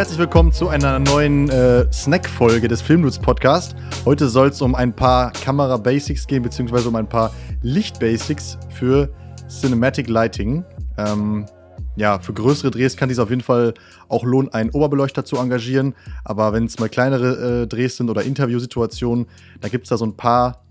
Herzlich willkommen zu einer neuen äh, Snack-Folge des Filmdudes Podcast. Heute soll es um ein paar Kamera-Basics gehen, beziehungsweise um ein paar Licht-Basics für Cinematic Lighting. Ähm, ja, für größere Drehs kann es auf jeden Fall auch lohnen, einen Oberbeleuchter zu engagieren. Aber wenn es mal kleinere äh, Drehs sind oder Interviewsituationen, da gibt es da so ein paar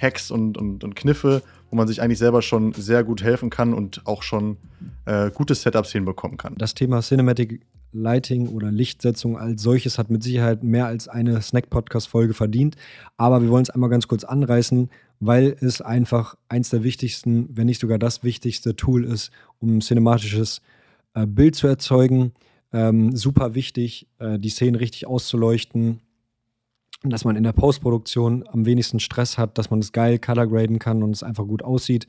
Hacks und, und, und Kniffe, wo man sich eigentlich selber schon sehr gut helfen kann und auch schon äh, gute Setups hinbekommen kann. Das Thema Cinematic Lighting oder Lichtsetzung als solches hat mit Sicherheit mehr als eine Snack-Podcast-Folge verdient. Aber wir wollen es einmal ganz kurz anreißen, weil es einfach eins der wichtigsten, wenn nicht sogar das wichtigste Tool ist, um ein cinematisches äh, Bild zu erzeugen. Ähm, super wichtig, äh, die Szenen richtig auszuleuchten, dass man in der Postproduktion am wenigsten Stress hat, dass man es geil color graden kann und es einfach gut aussieht.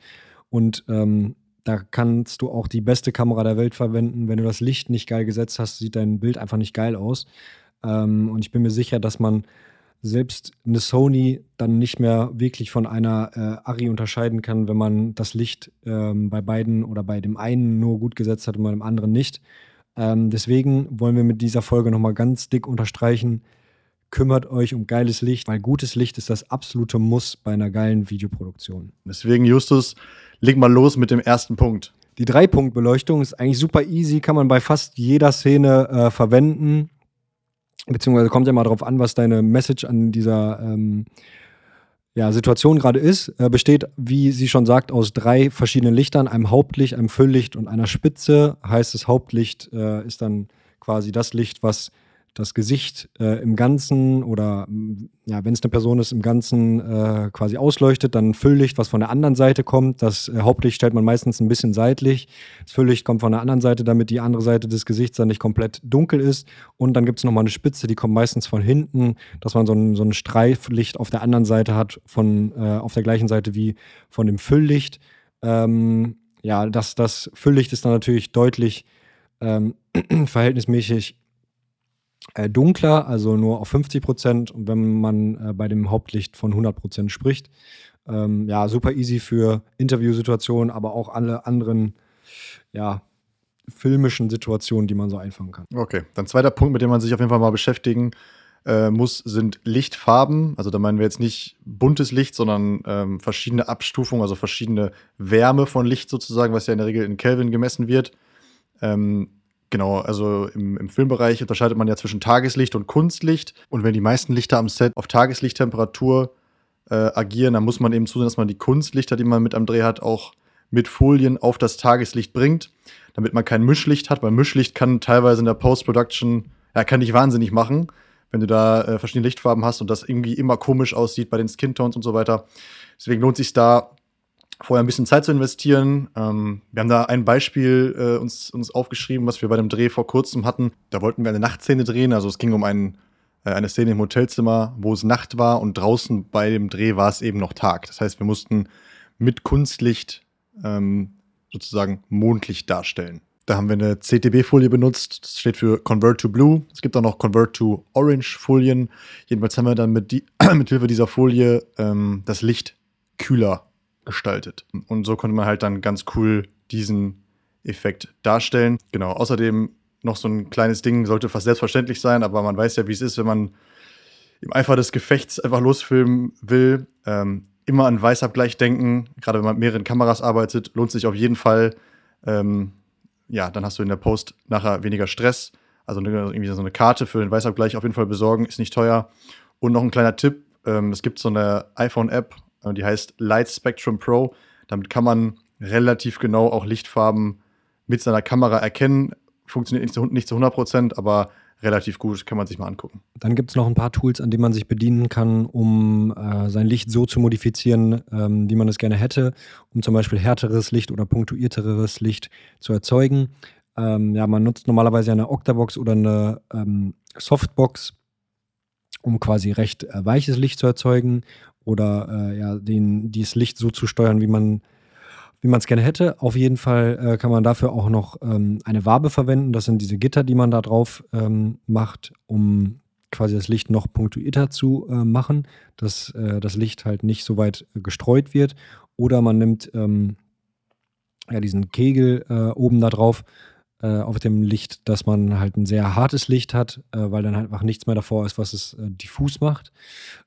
Und ähm, da kannst du auch die beste Kamera der Welt verwenden. Wenn du das Licht nicht geil gesetzt hast, sieht dein Bild einfach nicht geil aus. Ähm, und ich bin mir sicher, dass man selbst eine Sony dann nicht mehr wirklich von einer äh, Ari unterscheiden kann, wenn man das Licht ähm, bei beiden oder bei dem einen nur gut gesetzt hat und bei dem anderen nicht. Ähm, deswegen wollen wir mit dieser Folge nochmal ganz dick unterstreichen, kümmert euch um geiles Licht, weil gutes Licht ist das absolute Muss bei einer geilen Videoproduktion. Deswegen, Justus, leg mal los mit dem ersten Punkt. Die Drei-Punkt-Beleuchtung ist eigentlich super easy, kann man bei fast jeder Szene äh, verwenden. Beziehungsweise kommt ja mal darauf an, was deine Message an dieser ähm, ja, Situation gerade ist. Äh, besteht, wie sie schon sagt, aus drei verschiedenen Lichtern: einem Hauptlicht, einem Fülllicht und einer Spitze. Heißt, das Hauptlicht äh, ist dann quasi das Licht, was das Gesicht äh, im Ganzen oder ja, wenn es eine Person ist, im Ganzen äh, quasi ausleuchtet, dann Fülllicht, was von der anderen Seite kommt. Das äh, Hauptlicht stellt man meistens ein bisschen seitlich. Das Fülllicht kommt von der anderen Seite, damit die andere Seite des Gesichts dann nicht komplett dunkel ist. Und dann gibt es nochmal eine Spitze, die kommt meistens von hinten, dass man so ein, so ein Streiflicht auf der anderen Seite hat, von, äh, auf der gleichen Seite wie von dem Fülllicht. Ähm, ja, das, das Fülllicht ist dann natürlich deutlich ähm, verhältnismäßig äh, dunkler, also nur auf 50 Prozent. Und wenn man äh, bei dem Hauptlicht von 100 Prozent spricht, ähm, ja, super easy für Interviewsituationen, aber auch alle anderen, ja, filmischen Situationen, die man so einfangen kann. Okay, dann zweiter Punkt, mit dem man sich auf jeden Fall mal beschäftigen äh, muss, sind Lichtfarben. Also da meinen wir jetzt nicht buntes Licht, sondern ähm, verschiedene Abstufungen, also verschiedene Wärme von Licht sozusagen, was ja in der Regel in Kelvin gemessen wird. Ähm, Genau, also im, im, Filmbereich unterscheidet man ja zwischen Tageslicht und Kunstlicht. Und wenn die meisten Lichter am Set auf Tageslichttemperatur äh, agieren, dann muss man eben zusehen, dass man die Kunstlichter, die man mit am Dreh hat, auch mit Folien auf das Tageslicht bringt, damit man kein Mischlicht hat, weil Mischlicht kann teilweise in der Post-Production, ja, kann dich wahnsinnig machen, wenn du da äh, verschiedene Lichtfarben hast und das irgendwie immer komisch aussieht bei den Skintones und so weiter. Deswegen lohnt sich da vorher ein bisschen Zeit zu investieren. Ähm, wir haben da ein Beispiel äh, uns, uns aufgeschrieben, was wir bei dem Dreh vor kurzem hatten. Da wollten wir eine Nachtszene drehen. Also es ging um ein, äh, eine Szene im Hotelzimmer, wo es Nacht war und draußen bei dem Dreh war es eben noch Tag. Das heißt, wir mussten mit Kunstlicht ähm, sozusagen Mondlicht darstellen. Da haben wir eine CTB-Folie benutzt. Das steht für Convert to Blue. Es gibt auch noch Convert to Orange-Folien. Jedenfalls haben wir dann mit, die, mit Hilfe dieser Folie ähm, das Licht kühler gestaltet. Und so konnte man halt dann ganz cool diesen Effekt darstellen. Genau, außerdem noch so ein kleines Ding, sollte fast selbstverständlich sein, aber man weiß ja, wie es ist, wenn man im Eifer des Gefechts einfach losfilmen will. Ähm, immer an Weißabgleich denken, gerade wenn man mit mehreren Kameras arbeitet, lohnt sich auf jeden Fall. Ähm, ja, dann hast du in der Post nachher weniger Stress. Also irgendwie so eine Karte für den Weißabgleich auf jeden Fall besorgen, ist nicht teuer. Und noch ein kleiner Tipp: ähm, Es gibt so eine iPhone-App, die heißt Light Spectrum Pro. Damit kann man relativ genau auch Lichtfarben mit seiner Kamera erkennen. Funktioniert nicht zu, nicht zu 100% aber relativ gut, kann man sich mal angucken. Dann gibt es noch ein paar Tools, an denen man sich bedienen kann, um äh, sein Licht so zu modifizieren, ähm, wie man es gerne hätte, um zum Beispiel härteres Licht oder punktuierteres Licht zu erzeugen. Ähm, ja, man nutzt normalerweise eine Octabox oder eine ähm, Softbox, um quasi recht äh, weiches Licht zu erzeugen oder äh, ja, den, dieses Licht so zu steuern, wie man wie man es gerne hätte. Auf jeden Fall äh, kann man dafür auch noch ähm, eine Wabe verwenden. Das sind diese Gitter, die man da drauf ähm, macht, um quasi das Licht noch punktuierter zu äh, machen, dass äh, das Licht halt nicht so weit gestreut wird. Oder man nimmt ähm, ja, diesen Kegel äh, oben da drauf äh, auf dem Licht, dass man halt ein sehr hartes Licht hat, äh, weil dann halt einfach nichts mehr davor ist, was es äh, diffus macht.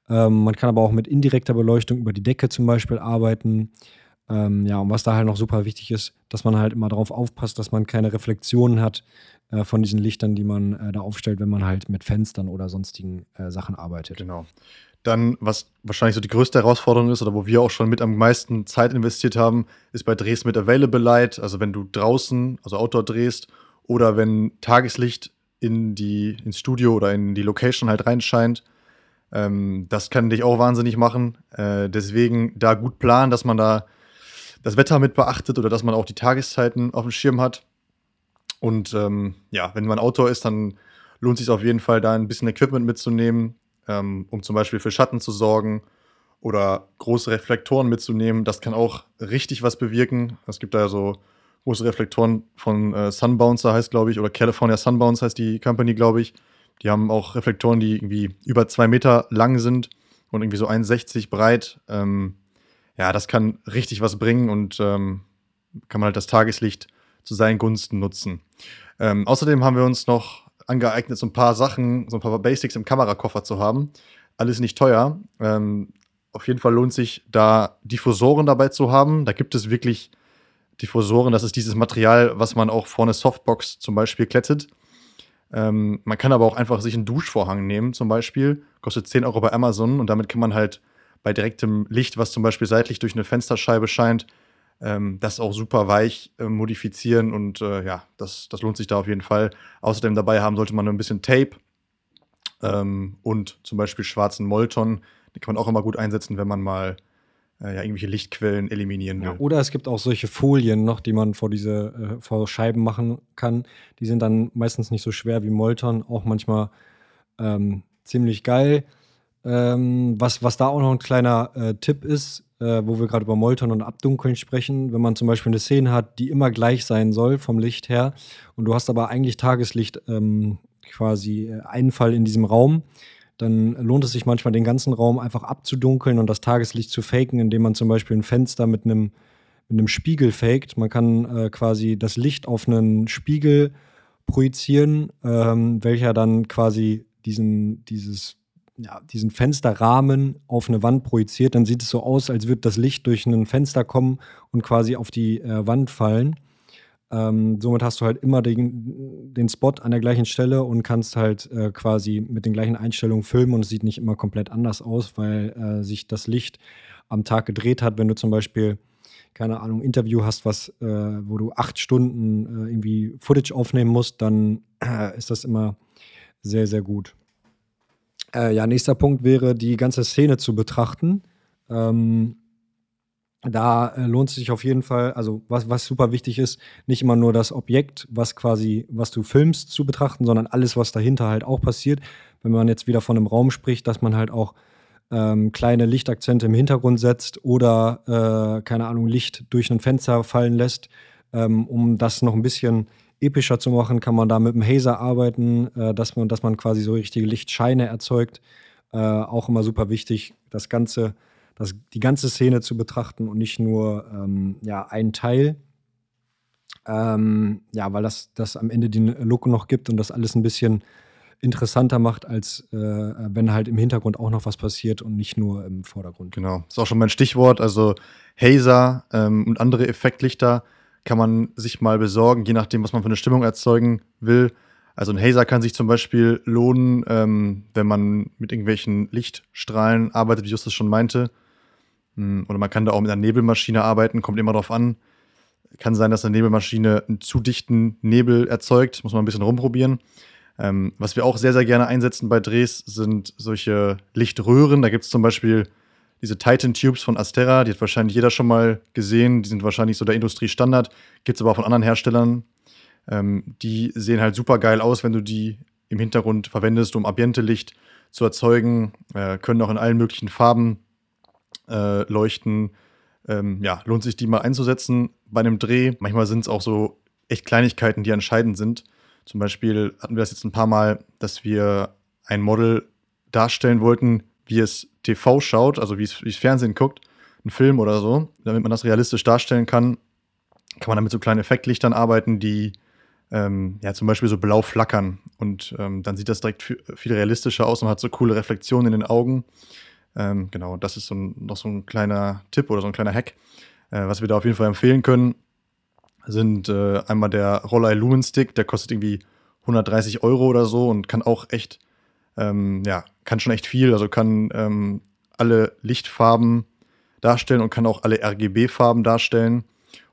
Ähm, man kann aber auch mit indirekter Beleuchtung über die Decke zum Beispiel arbeiten. Ähm, ja, und was da halt noch super wichtig ist, dass man halt immer darauf aufpasst, dass man keine Reflexionen hat äh, von diesen Lichtern, die man äh, da aufstellt, wenn man halt mit Fenstern oder sonstigen äh, Sachen arbeitet. Genau. Dann, was wahrscheinlich so die größte Herausforderung ist oder wo wir auch schon mit am meisten Zeit investiert haben, ist bei Drehs mit Available Light. Also wenn du draußen, also Outdoor drehst oder wenn Tageslicht in die, ins Studio oder in die Location halt reinscheint. Ähm, das kann dich auch wahnsinnig machen. Äh, deswegen da gut planen, dass man da das Wetter mit beachtet oder dass man auch die Tageszeiten auf dem Schirm hat. Und ähm, ja, wenn man Outdoor ist, dann lohnt es sich auf jeden Fall, da ein bisschen Equipment mitzunehmen, ähm, um zum Beispiel für Schatten zu sorgen oder große Reflektoren mitzunehmen. Das kann auch richtig was bewirken. Es gibt da so große Reflektoren von äh, Sunbouncer heißt, glaube ich, oder California Sunbounce heißt die Company, glaube ich. Die haben auch Reflektoren, die irgendwie über zwei Meter lang sind und irgendwie so 1,60 breit. Ähm, ja, das kann richtig was bringen und ähm, kann man halt das Tageslicht zu seinen Gunsten nutzen. Ähm, außerdem haben wir uns noch angeeignet, so ein paar Sachen, so ein paar Basics im Kamerakoffer zu haben. Alles nicht teuer. Ähm, auf jeden Fall lohnt sich, da Diffusoren dabei zu haben. Da gibt es wirklich Diffusoren. Das ist dieses Material, was man auch vor eine Softbox zum Beispiel klettet. Ähm, man kann aber auch einfach sich einen Duschvorhang nehmen, zum Beispiel. Kostet 10 Euro bei Amazon und damit kann man halt bei direktem Licht, was zum Beispiel seitlich durch eine Fensterscheibe scheint, ähm, das auch super weich äh, modifizieren und äh, ja, das, das lohnt sich da auf jeden Fall. Außerdem dabei haben sollte man ein bisschen Tape ähm, und zum Beispiel schwarzen Molton. Den kann man auch immer gut einsetzen, wenn man mal äh, ja, irgendwelche Lichtquellen eliminieren will. Ja, oder es gibt auch solche Folien noch, die man vor diese äh, vor Scheiben machen kann. Die sind dann meistens nicht so schwer wie Molton, auch manchmal ähm, ziemlich geil. Ähm, was, was da auch noch ein kleiner äh, Tipp ist, äh, wo wir gerade über Molton und Abdunkeln sprechen, wenn man zum Beispiel eine Szene hat, die immer gleich sein soll vom Licht her und du hast aber eigentlich Tageslicht ähm, quasi äh, Einfall in diesem Raum, dann lohnt es sich manchmal den ganzen Raum einfach abzudunkeln und das Tageslicht zu faken, indem man zum Beispiel ein Fenster mit einem mit Spiegel faked. Man kann äh, quasi das Licht auf einen Spiegel projizieren, ähm, welcher dann quasi diesen, dieses ja, diesen Fensterrahmen auf eine Wand projiziert, dann sieht es so aus, als würde das Licht durch ein Fenster kommen und quasi auf die äh, Wand fallen. Ähm, somit hast du halt immer den, den Spot an der gleichen Stelle und kannst halt äh, quasi mit den gleichen Einstellungen filmen und es sieht nicht immer komplett anders aus, weil äh, sich das Licht am Tag gedreht hat. Wenn du zum Beispiel, keine Ahnung, Interview hast, was, äh, wo du acht Stunden äh, irgendwie Footage aufnehmen musst, dann äh, ist das immer sehr, sehr gut. Äh, ja, nächster Punkt wäre, die ganze Szene zu betrachten. Ähm, da äh, lohnt es sich auf jeden Fall, also was, was super wichtig ist, nicht immer nur das Objekt, was quasi, was du filmst, zu betrachten, sondern alles, was dahinter halt auch passiert. Wenn man jetzt wieder von einem Raum spricht, dass man halt auch ähm, kleine Lichtakzente im Hintergrund setzt oder, äh, keine Ahnung, Licht durch ein Fenster fallen lässt, ähm, um das noch ein bisschen epischer zu machen, kann man da mit dem Hazer arbeiten, äh, dass, man, dass man quasi so richtige Lichtscheine erzeugt. Äh, auch immer super wichtig, das Ganze, das, die ganze Szene zu betrachten und nicht nur ähm, ja, einen Teil. Ähm, ja, weil das, das am Ende den Look noch gibt und das alles ein bisschen interessanter macht, als äh, wenn halt im Hintergrund auch noch was passiert und nicht nur im Vordergrund. Genau, ist auch schon mein Stichwort. Also Hazer ähm, und andere Effektlichter kann man sich mal besorgen, je nachdem, was man für eine Stimmung erzeugen will. Also ein Hazer kann sich zum Beispiel lohnen, ähm, wenn man mit irgendwelchen Lichtstrahlen arbeitet, wie Justus schon meinte. Hm, oder man kann da auch mit einer Nebelmaschine arbeiten, kommt immer drauf an. Kann sein, dass eine Nebelmaschine einen zu dichten Nebel erzeugt, muss man ein bisschen rumprobieren. Ähm, was wir auch sehr, sehr gerne einsetzen bei Drehs, sind solche Lichtröhren. Da gibt es zum Beispiel diese Titan Tubes von Astera, die hat wahrscheinlich jeder schon mal gesehen. Die sind wahrscheinlich so der Industriestandard. Gibt es aber auch von anderen Herstellern. Ähm, die sehen halt super geil aus, wenn du die im Hintergrund verwendest, um Ambiente-Licht zu erzeugen. Äh, können auch in allen möglichen Farben äh, leuchten. Ähm, ja, lohnt sich die mal einzusetzen bei einem Dreh. Manchmal sind es auch so echt Kleinigkeiten, die entscheidend sind. Zum Beispiel hatten wir das jetzt ein paar Mal, dass wir ein Model darstellen wollten, wie es TV schaut, also wie es, Fernsehen guckt, ein Film oder so, damit man das realistisch darstellen kann, kann man damit so kleinen Effektlichtern arbeiten, die ähm, ja, zum Beispiel so blau flackern. Und ähm, dann sieht das direkt viel realistischer aus und hat so coole Reflexionen in den Augen. Ähm, genau, das ist so ein, noch so ein kleiner Tipp oder so ein kleiner Hack. Äh, was wir da auf jeden Fall empfehlen können, sind äh, einmal der Roller Lumen Stick, der kostet irgendwie 130 Euro oder so und kann auch echt, ähm, ja, kann schon echt viel. Also kann ähm, alle Lichtfarben darstellen und kann auch alle RGB-Farben darstellen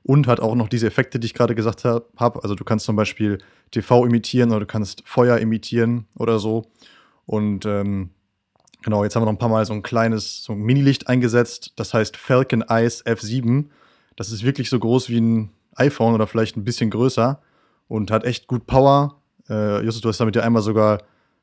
und hat auch noch diese Effekte, die ich gerade gesagt habe. Also du kannst zum Beispiel TV imitieren oder du kannst Feuer imitieren oder so. Und ähm, genau, jetzt haben wir noch ein paar Mal so ein kleines, so ein Mini-Licht eingesetzt. Das heißt Falcon Eyes F7. Das ist wirklich so groß wie ein iPhone oder vielleicht ein bisschen größer und hat echt gut Power. Äh, Justus, du hast damit ja einmal sogar,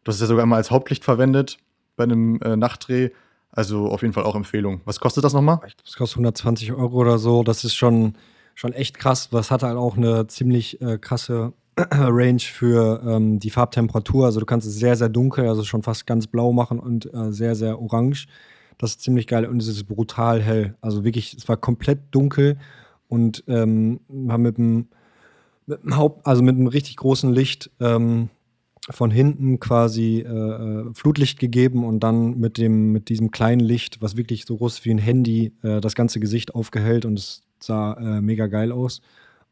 hast es ja sogar einmal als Hauptlicht verwendet bei einem äh, Nachtdreh. Also auf jeden Fall auch Empfehlung. Was kostet das nochmal? Es kostet 120 Euro oder so. Das ist schon, schon echt krass. Das hat halt auch eine ziemlich äh, krasse Range für ähm, die Farbtemperatur. Also du kannst es sehr, sehr dunkel, also schon fast ganz blau machen und äh, sehr, sehr orange. Das ist ziemlich geil und es ist brutal hell. Also wirklich, es war komplett dunkel und ähm, haben mit dem Haupt, also mit einem richtig großen Licht ähm, von hinten quasi äh, äh, Flutlicht gegeben und dann mit dem mit diesem kleinen Licht, was wirklich so groß wie ein Handy, äh, das ganze Gesicht aufgehellt und es sah äh, mega geil aus.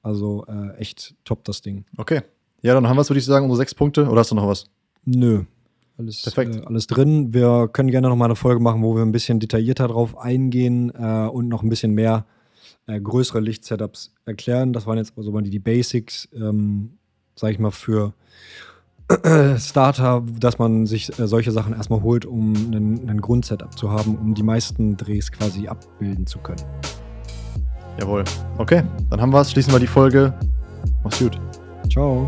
Also äh, echt top das Ding. Okay. Ja, dann haben wir es, würde ich sagen, unsere sechs Punkte. Oder hast du noch was? Nö. Alles, Perfekt. Äh, alles drin. Wir können gerne noch mal eine Folge machen, wo wir ein bisschen detaillierter drauf eingehen und noch ein bisschen mehr größere Lichtsetups erklären. Das waren jetzt also mal die, die Basics, ähm, sag ich mal, für Starter, dass man sich äh, solche Sachen erstmal holt, um einen, einen Grundsetup zu haben, um die meisten Drehs quasi abbilden zu können. Jawohl. Okay, dann haben wir es. Schließen wir die Folge. Mach's gut. Ciao.